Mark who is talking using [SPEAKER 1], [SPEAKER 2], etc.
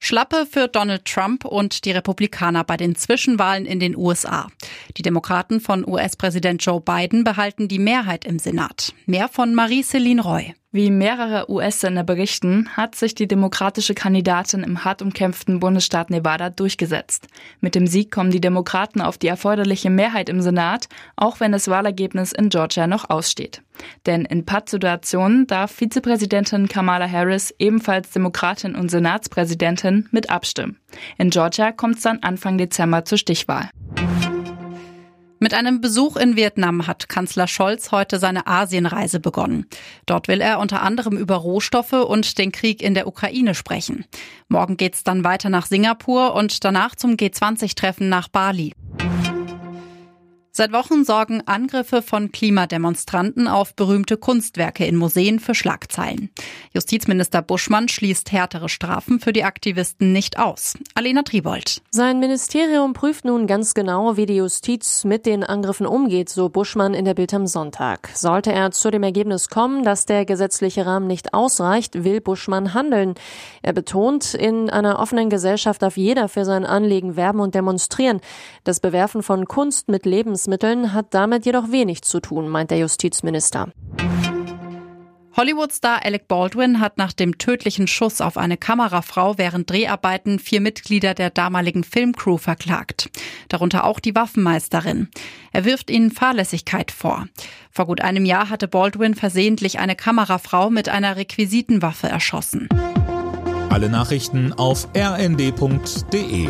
[SPEAKER 1] Schlappe für Donald Trump und die Republikaner bei den Zwischenwahlen in den USA. Die Demokraten von US-Präsident Joe Biden behalten die Mehrheit im Senat. Mehr von Marie-Céline Roy.
[SPEAKER 2] Wie mehrere US-Sender berichten, hat sich die demokratische Kandidatin im hart umkämpften Bundesstaat Nevada durchgesetzt. Mit dem Sieg kommen die Demokraten auf die erforderliche Mehrheit im Senat, auch wenn das Wahlergebnis in Georgia noch aussteht. Denn in Pattsituationen darf Vizepräsidentin Kamala Harris, ebenfalls Demokratin und Senatspräsidentin, mit abstimmen. In Georgia kommt es dann Anfang Dezember zur Stichwahl.
[SPEAKER 1] Mit einem Besuch in Vietnam hat Kanzler Scholz heute seine Asienreise begonnen. Dort will er unter anderem über Rohstoffe und den Krieg in der Ukraine sprechen. Morgen geht's dann weiter nach Singapur und danach zum G20-Treffen nach Bali. Seit Wochen sorgen Angriffe von Klimademonstranten auf berühmte Kunstwerke in Museen für Schlagzeilen. Justizminister Buschmann schließt härtere Strafen für die Aktivisten nicht aus. Alena Tribold.
[SPEAKER 3] Sein Ministerium prüft nun ganz genau, wie die Justiz mit den Angriffen umgeht, so Buschmann in der Bild am Sonntag. Sollte er zu dem Ergebnis kommen, dass der gesetzliche Rahmen nicht ausreicht, will Buschmann handeln. Er betont, in einer offenen Gesellschaft darf jeder für sein Anliegen werben und demonstrieren. Das Bewerfen von Kunst mit Lebens Lebensmitteln hat damit jedoch wenig zu tun, meint der Justizminister.
[SPEAKER 1] Hollywood-Star Alec Baldwin hat nach dem tödlichen Schuss auf eine Kamerafrau während Dreharbeiten vier Mitglieder der damaligen Filmcrew verklagt. Darunter auch die Waffenmeisterin. Er wirft ihnen Fahrlässigkeit vor. Vor gut einem Jahr hatte Baldwin versehentlich eine Kamerafrau mit einer Requisitenwaffe erschossen.
[SPEAKER 4] Alle Nachrichten auf rnd.de